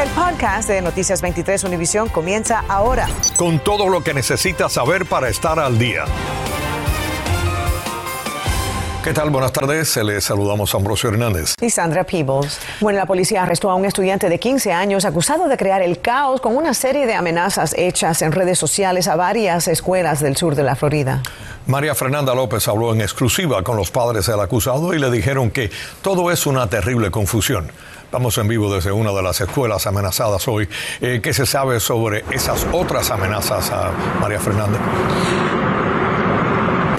El podcast de Noticias 23 Univisión comienza ahora. Con todo lo que necesitas saber para estar al día. ¿Qué tal? Buenas tardes. Les saludamos a Ambrosio Hernández. Y Sandra Peebles. Bueno, la policía arrestó a un estudiante de 15 años acusado de crear el caos con una serie de amenazas hechas en redes sociales a varias escuelas del sur de la Florida. María Fernanda López habló en exclusiva con los padres del acusado y le dijeron que todo es una terrible confusión. Vamos en vivo desde una de las escuelas amenazadas hoy. Eh, ¿Qué se sabe sobre esas otras amenazas a María Fernanda?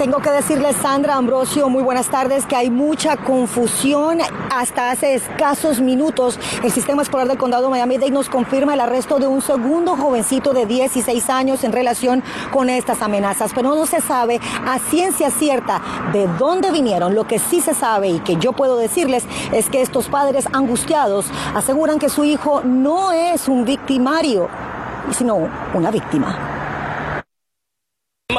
Tengo que decirle, Sandra Ambrosio, muy buenas tardes, que hay mucha confusión. Hasta hace escasos minutos, el sistema escolar del condado de Miami-Dade nos confirma el arresto de un segundo jovencito de 16 años en relación con estas amenazas, pero no se sabe a ciencia cierta de dónde vinieron. Lo que sí se sabe y que yo puedo decirles es que estos padres angustiados aseguran que su hijo no es un victimario, sino una víctima.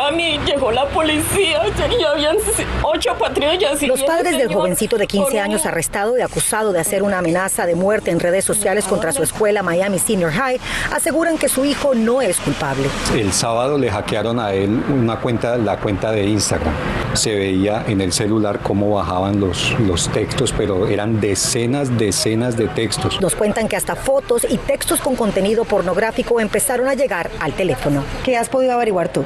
Mami, llegó la policía y habían ocho patrullas. Los padres del jovencito de 15 años arrestado y acusado de hacer una amenaza de muerte en redes sociales contra su escuela Miami Senior High aseguran que su hijo no es culpable. El sábado le hackearon a él una cuenta, la cuenta de Instagram. Se veía en el celular cómo bajaban los, los textos, pero eran decenas, decenas de textos. Nos cuentan que hasta fotos y textos con contenido pornográfico empezaron a llegar al teléfono. ¿Qué has podido averiguar tú?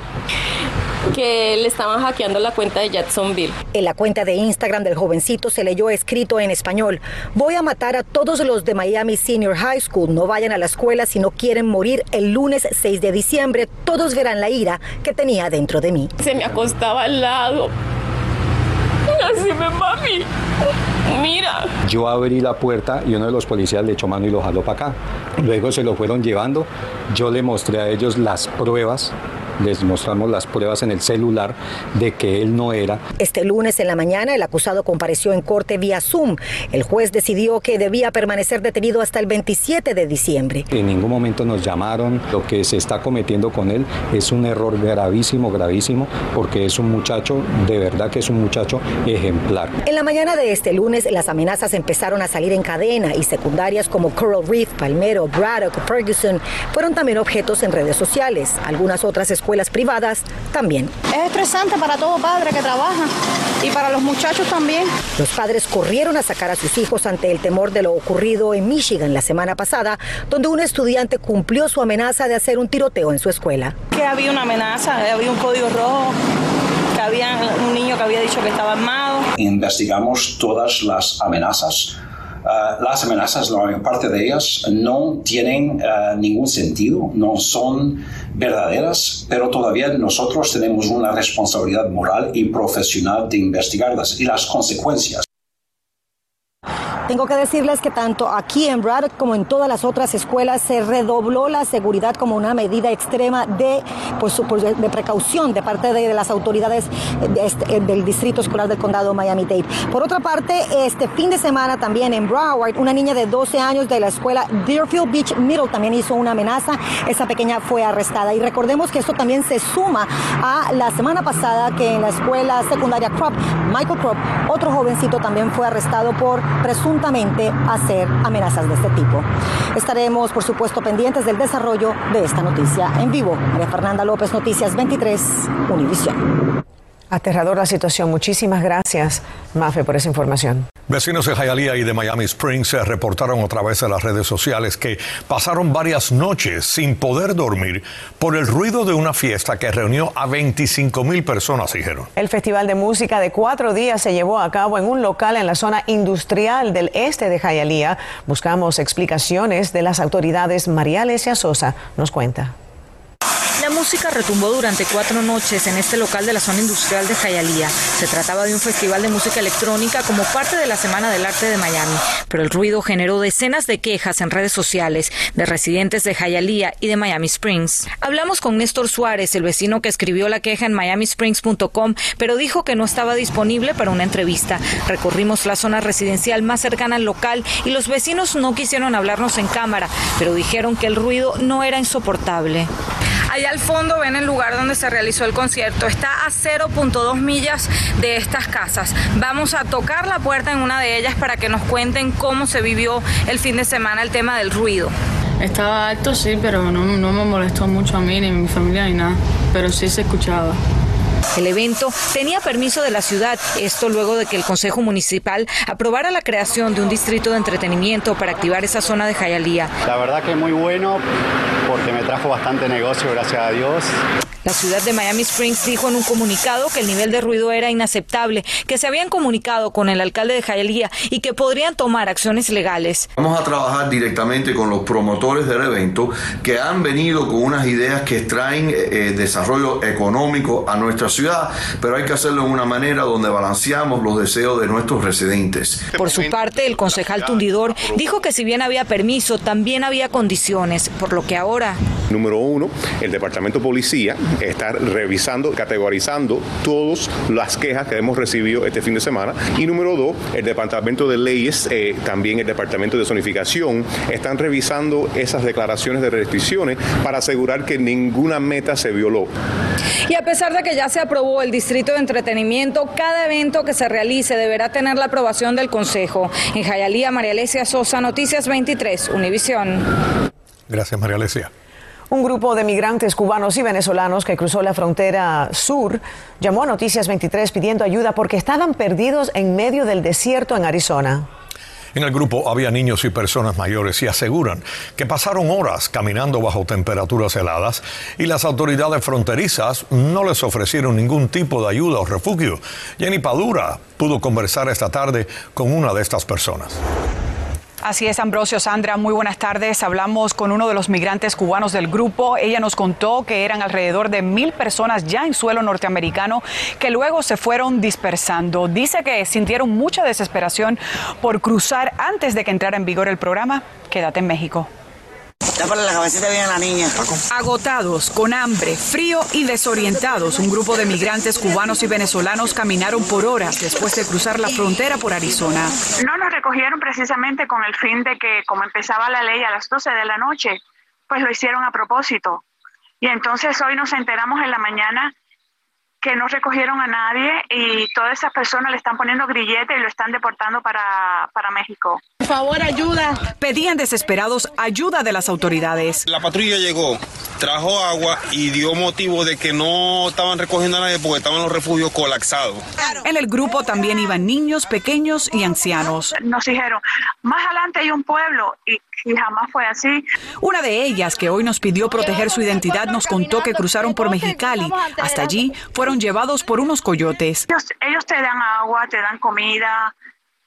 Que le estaban hackeando la cuenta de Jacksonville. En la cuenta de Instagram del jovencito se leyó escrito en español, voy a matar a todos los de Miami Senior High School, no vayan a la escuela si no quieren morir el lunes 6 de diciembre, todos verán la ira que tenía dentro de mí. Se me acostaba al lado. Así me mami. Mira. Yo abrí la puerta y uno de los policías le echó mano y lo jaló para acá. Luego se lo fueron llevando. Yo le mostré a ellos las pruebas les mostramos las pruebas en el celular de que él no era. Este lunes en la mañana el acusado compareció en corte vía Zoom. El juez decidió que debía permanecer detenido hasta el 27 de diciembre. En ningún momento nos llamaron. Lo que se está cometiendo con él es un error gravísimo, gravísimo, porque es un muchacho, de verdad que es un muchacho ejemplar. En la mañana de este lunes las amenazas empezaron a salir en cadena y secundarias como Coral Reef, Palmero, Braddock, Ferguson fueron también objetos en redes sociales. Algunas otras escuelas escuelas privadas también. Es estresante para todo padre que trabaja y para los muchachos también. Los padres corrieron a sacar a sus hijos ante el temor de lo ocurrido en Michigan la semana pasada, donde un estudiante cumplió su amenaza de hacer un tiroteo en su escuela. Que había una amenaza, había un código rojo, que había un niño que había dicho que estaba armado. Investigamos todas las amenazas Uh, las amenazas, la mayor parte de ellas, no tienen uh, ningún sentido, no son verdaderas, pero todavía nosotros tenemos una responsabilidad moral y profesional de investigarlas y las consecuencias. Tengo que decirles que tanto aquí en Braddock como en todas las otras escuelas se redobló la seguridad como una medida extrema de, pues, de precaución de parte de, las autoridades este, del Distrito Escolar del Condado Miami-Dade. Por otra parte, este fin de semana también en Broward, una niña de 12 años de la escuela Deerfield Beach Middle también hizo una amenaza. Esa pequeña fue arrestada. Y recordemos que esto también se suma a la semana pasada que en la escuela secundaria Crop, Michael Crop, otro jovencito también fue arrestado por presunto hacer amenazas de este tipo. Estaremos, por supuesto, pendientes del desarrollo de esta noticia en vivo. María Fernanda López, Noticias 23, Univisión. Aterrador la situación. Muchísimas gracias, Mafe, por esa información. Vecinos de Hialeah y de Miami Springs se reportaron otra vez en las redes sociales que pasaron varias noches sin poder dormir por el ruido de una fiesta que reunió a 25 mil personas, dijeron. El Festival de Música de cuatro días se llevó a cabo en un local en la zona industrial del este de Hialeah. Buscamos explicaciones de las autoridades. María Alesia Sosa nos cuenta. Música retumbó durante cuatro noches en este local de la zona industrial de Hialeah. Se trataba de un festival de música electrónica como parte de la Semana del Arte de Miami, pero el ruido generó decenas de quejas en redes sociales de residentes de Hialeah y de Miami Springs. Hablamos con Néstor Suárez, el vecino que escribió la queja en miamisprings.com, pero dijo que no estaba disponible para una entrevista. Recorrimos la zona residencial más cercana al local y los vecinos no quisieron hablarnos en cámara, pero dijeron que el ruido no era insoportable. Allá al fondo ven el lugar donde se realizó el concierto. Está a 0.2 millas de estas casas. Vamos a tocar la puerta en una de ellas para que nos cuenten cómo se vivió el fin de semana el tema del ruido. Estaba alto, sí, pero no, no me molestó mucho a mí ni a mi familia ni nada, pero sí se escuchaba. El evento tenía permiso de la ciudad, esto luego de que el Consejo Municipal aprobara la creación de un distrito de entretenimiento para activar esa zona de Jayalía. La verdad que muy bueno porque me trajo bastante negocio, gracias a Dios. La ciudad de Miami Springs dijo en un comunicado que el nivel de ruido era inaceptable, que se habían comunicado con el alcalde de Hialeah y que podrían tomar acciones legales. Vamos a trabajar directamente con los promotores del evento que han venido con unas ideas que extraen eh, desarrollo económico a nuestra ciudad, pero hay que hacerlo de una manera donde balanceamos los deseos de nuestros residentes. Por su parte, el concejal Tundidor dijo que si bien había permiso, también había condiciones, por lo que ahora... Número uno, el Departamento de Policía estar revisando, categorizando todas las quejas que hemos recibido este fin de semana. Y número dos, el Departamento de Leyes, eh, también el Departamento de Zonificación, están revisando esas declaraciones de restricciones para asegurar que ninguna meta se violó. Y a pesar de que ya se aprobó el Distrito de Entretenimiento, cada evento que se realice deberá tener la aprobación del Consejo. En Jayalía, María Alesia Sosa, Noticias 23, Univisión. Gracias, María Alesia. Un grupo de migrantes cubanos y venezolanos que cruzó la frontera sur llamó a Noticias 23 pidiendo ayuda porque estaban perdidos en medio del desierto en Arizona. En el grupo había niños y personas mayores y aseguran que pasaron horas caminando bajo temperaturas heladas y las autoridades fronterizas no les ofrecieron ningún tipo de ayuda o refugio. Jenny Padura pudo conversar esta tarde con una de estas personas. Así es, Ambrosio Sandra, muy buenas tardes. Hablamos con uno de los migrantes cubanos del grupo. Ella nos contó que eran alrededor de mil personas ya en suelo norteamericano que luego se fueron dispersando. Dice que sintieron mucha desesperación por cruzar antes de que entrara en vigor el programa. Quédate en México. la cabecita bien a la niña. Agotados, con hambre, frío y desorientados, un grupo de migrantes cubanos y venezolanos caminaron por horas después de cruzar la frontera por Arizona. No nos recogieron precisamente con el fin de que, como empezaba la ley a las 12 de la noche, pues lo hicieron a propósito. Y entonces hoy nos enteramos en la mañana que no recogieron a nadie y todas esas personas le están poniendo grillete y lo están deportando para, para México. Por favor, ayuda. Pedían desesperados ayuda de las autoridades. La patrulla llegó, trajo agua y dio motivo de que no estaban recogiendo a nadie porque estaban los refugios colapsados. En el grupo también iban niños, pequeños y ancianos. Nos dijeron, más adelante hay un pueblo y, y jamás fue así. Una de ellas, que hoy nos pidió proteger su identidad, nos contó que cruzaron por Mexicali. Hasta allí fueron llevados por unos coyotes. Ellos, ellos te dan agua, te dan comida,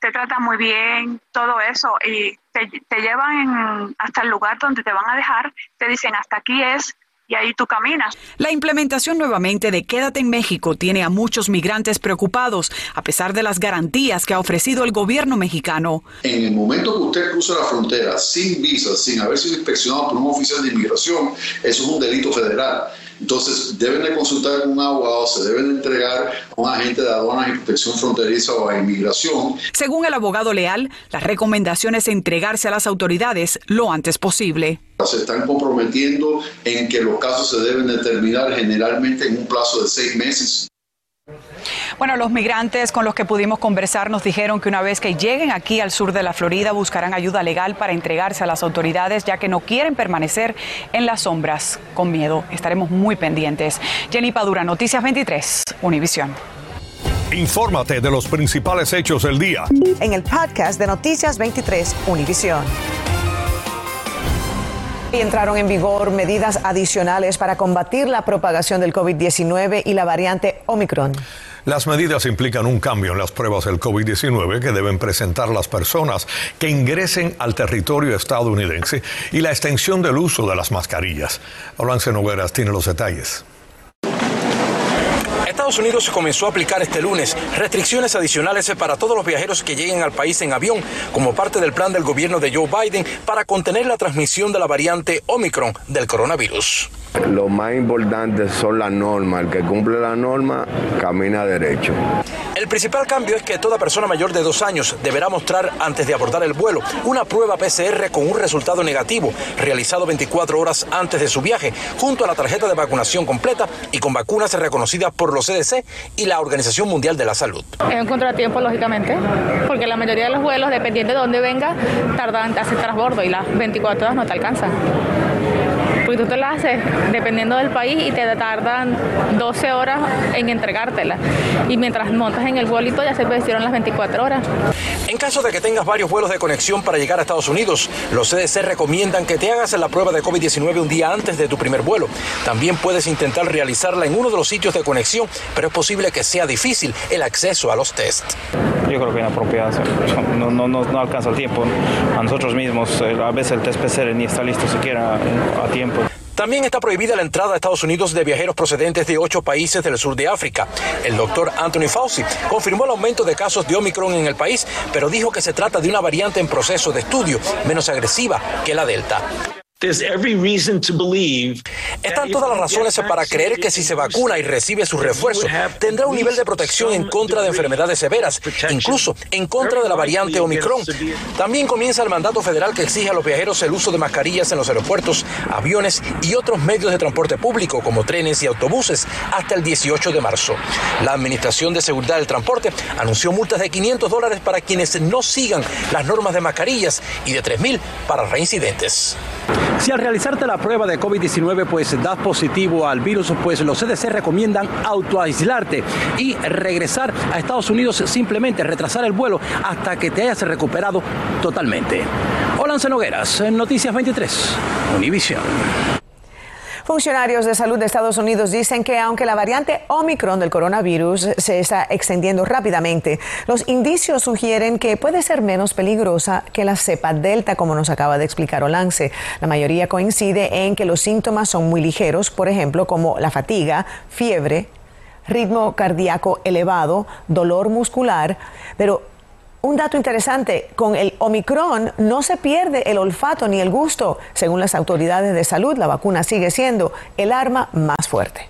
te tratan muy bien, todo eso, y te, te llevan en- hasta el lugar donde te van a dejar, te dicen hasta aquí es, y ahí tú caminas. La implementación nuevamente de Quédate en México tiene a muchos migrantes preocupados, a pesar de las garantías que ha ofrecido el gobierno mexicano. En el momento que usted cruza la frontera sin visa, sin haber sido inspeccionado por un oficial de inmigración, eso es un delito federal. Entonces, deben de consultar con un abogado, se deben de entregar a un agente de aduanas y protección fronteriza o a inmigración. Según el abogado leal, la recomendación es entregarse a las autoridades lo antes posible. Se están comprometiendo en que los casos se deben de terminar generalmente en un plazo de seis meses. Bueno, los migrantes con los que pudimos conversar nos dijeron que una vez que lleguen aquí al sur de la Florida buscarán ayuda legal para entregarse a las autoridades ya que no quieren permanecer en las sombras con miedo. Estaremos muy pendientes. Jenny Padura, Noticias 23, Univisión. Infórmate de los principales hechos del día. En el podcast de Noticias 23 Univisión. Y entraron en vigor medidas adicionales para combatir la propagación del COVID-19 y la variante Omicron. Las medidas implican un cambio en las pruebas del COVID-19 que deben presentar las personas que ingresen al territorio estadounidense y la extensión del uso de las mascarillas. Olance Nogueras tiene los detalles. Estados Unidos comenzó a aplicar este lunes restricciones adicionales para todos los viajeros que lleguen al país en avión como parte del plan del gobierno de Joe Biden para contener la transmisión de la variante Omicron del coronavirus. Lo más importante son las normas. El que cumple la norma camina derecho. El principal cambio es que toda persona mayor de dos años deberá mostrar antes de abordar el vuelo una prueba PCR con un resultado negativo realizado 24 horas antes de su viaje, junto a la tarjeta de vacunación completa y con vacunas reconocidas por los CDC y la Organización Mundial de la Salud. Es un contratiempo, lógicamente, porque la mayoría de los vuelos, dependiendo de dónde venga, tardan, hacer transbordo y las 24 horas no te alcanzan porque tú te la haces dependiendo del país y te tardan 12 horas en entregártela. Y mientras montas en el vuelito ya se hicieron las 24 horas. En caso de que tengas varios vuelos de conexión para llegar a Estados Unidos, los CDC recomiendan que te hagas la prueba de COVID-19 un día antes de tu primer vuelo. También puedes intentar realizarla en uno de los sitios de conexión, pero es posible que sea difícil el acceso a los test. Yo creo que inapropiado, no, no, no, no alcanza el tiempo. A nosotros mismos, eh, a veces el test PCR ni está listo siquiera a tiempo. También está prohibida la entrada a Estados Unidos de viajeros procedentes de ocho países del sur de África. El doctor Anthony Fauci confirmó el aumento de casos de Omicron en el país, pero dijo que se trata de una variante en proceso de estudio menos agresiva que la Delta. Están todas las razones para creer que si se vacuna y recibe su refuerzo, tendrá un nivel de protección en contra de enfermedades severas, incluso en contra de la variante Omicron. También comienza el mandato federal que exige a los viajeros el uso de mascarillas en los aeropuertos, aviones y otros medios de transporte público como trenes y autobuses hasta el 18 de marzo. La Administración de Seguridad del Transporte anunció multas de 500 dólares para quienes no sigan las normas de mascarillas y de 3.000 para reincidentes. Si al realizarte la prueba de COVID-19 pues das positivo al virus, pues los CDC recomiendan autoaislarte y regresar a Estados Unidos simplemente retrasar el vuelo hasta que te hayas recuperado totalmente. Hola, Nogueras, Noticias 23, Univision. Funcionarios de salud de Estados Unidos dicen que aunque la variante Omicron del coronavirus se está extendiendo rápidamente, los indicios sugieren que puede ser menos peligrosa que la cepa Delta, como nos acaba de explicar Olance. La mayoría coincide en que los síntomas son muy ligeros, por ejemplo, como la fatiga, fiebre, ritmo cardíaco elevado, dolor muscular, pero un dato interesante, con el Omicron no se pierde el olfato ni el gusto. Según las autoridades de salud, la vacuna sigue siendo el arma más fuerte.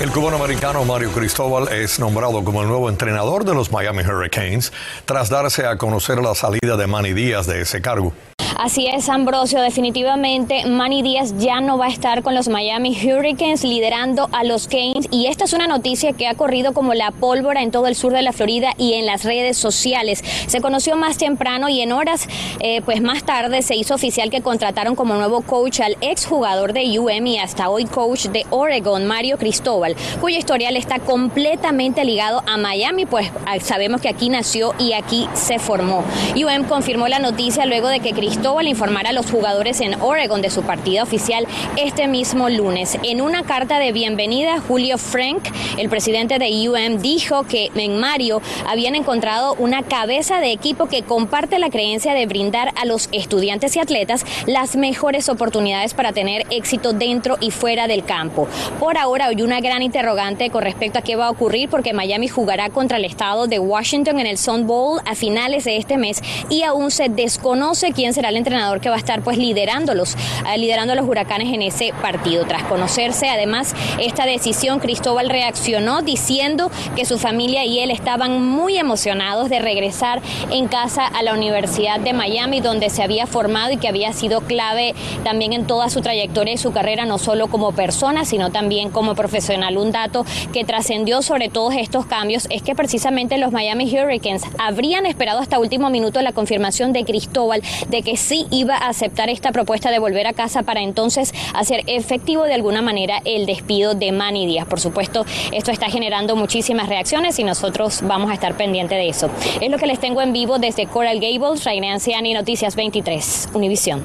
El cubano americano Mario Cristóbal es nombrado como el nuevo entrenador de los Miami Hurricanes tras darse a conocer la salida de Manny Díaz de ese cargo. Así es, Ambrosio, definitivamente Manny Díaz ya no va a estar con los Miami Hurricanes liderando a los Canes y esta es una noticia que ha corrido como la pólvora en todo el sur de la Florida y en las redes sociales. Se conoció más temprano y en horas eh, pues más tarde se hizo oficial que contrataron como nuevo coach al exjugador de UM y hasta hoy coach de Oregon, Mario Cristóbal, cuyo historial está completamente ligado a Miami, pues ah, sabemos que aquí nació y aquí se formó. UM confirmó la noticia luego de que Cristóbal al informar a los jugadores en Oregon de su partida oficial este mismo lunes. En una carta de bienvenida, Julio Frank, el presidente de UM, dijo que en Mario habían encontrado una cabeza de equipo que comparte la creencia de brindar a los estudiantes y atletas las mejores oportunidades para tener éxito dentro y fuera del campo. Por ahora hay una gran interrogante con respecto a qué va a ocurrir porque Miami jugará contra el estado de Washington en el Sun Bowl a finales de este mes y aún se desconoce quién será el entrenador que va a estar pues liderándolos, eh, liderando a los huracanes en ese partido. Tras conocerse además esta decisión, Cristóbal reaccionó diciendo que su familia y él estaban muy emocionados de regresar en casa a la Universidad de Miami, donde se había formado y que había sido clave también en toda su trayectoria y su carrera, no solo como persona, sino también como profesional. Un dato que trascendió sobre todos estos cambios es que precisamente los Miami Hurricanes habrían esperado hasta último minuto la confirmación de Cristóbal de que sí iba a aceptar esta propuesta de volver a casa para entonces hacer efectivo de alguna manera el despido de Manny Díaz. Por supuesto, esto está generando muchísimas reacciones y nosotros vamos a estar pendientes de eso. Es lo que les tengo en vivo desde Coral Gables, Reina Anciani, Noticias 23, Univisión.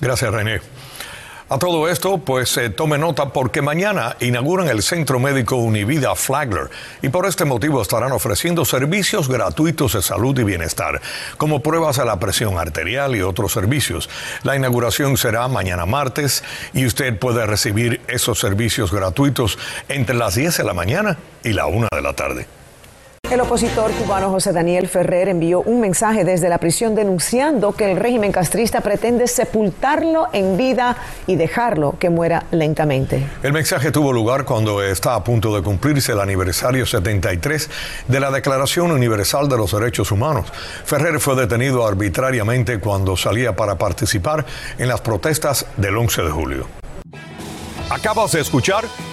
Gracias, René. A todo esto, pues eh, tome nota porque mañana inauguran el Centro Médico Univida Flagler y por este motivo estarán ofreciendo servicios gratuitos de salud y bienestar, como pruebas a la presión arterial y otros servicios. La inauguración será mañana martes y usted puede recibir esos servicios gratuitos entre las 10 de la mañana y la 1 de la tarde. El opositor cubano José Daniel Ferrer envió un mensaje desde la prisión denunciando que el régimen castrista pretende sepultarlo en vida y dejarlo que muera lentamente. El mensaje tuvo lugar cuando está a punto de cumplirse el aniversario 73 de la Declaración Universal de los Derechos Humanos. Ferrer fue detenido arbitrariamente cuando salía para participar en las protestas del 11 de julio. Acabas de escuchar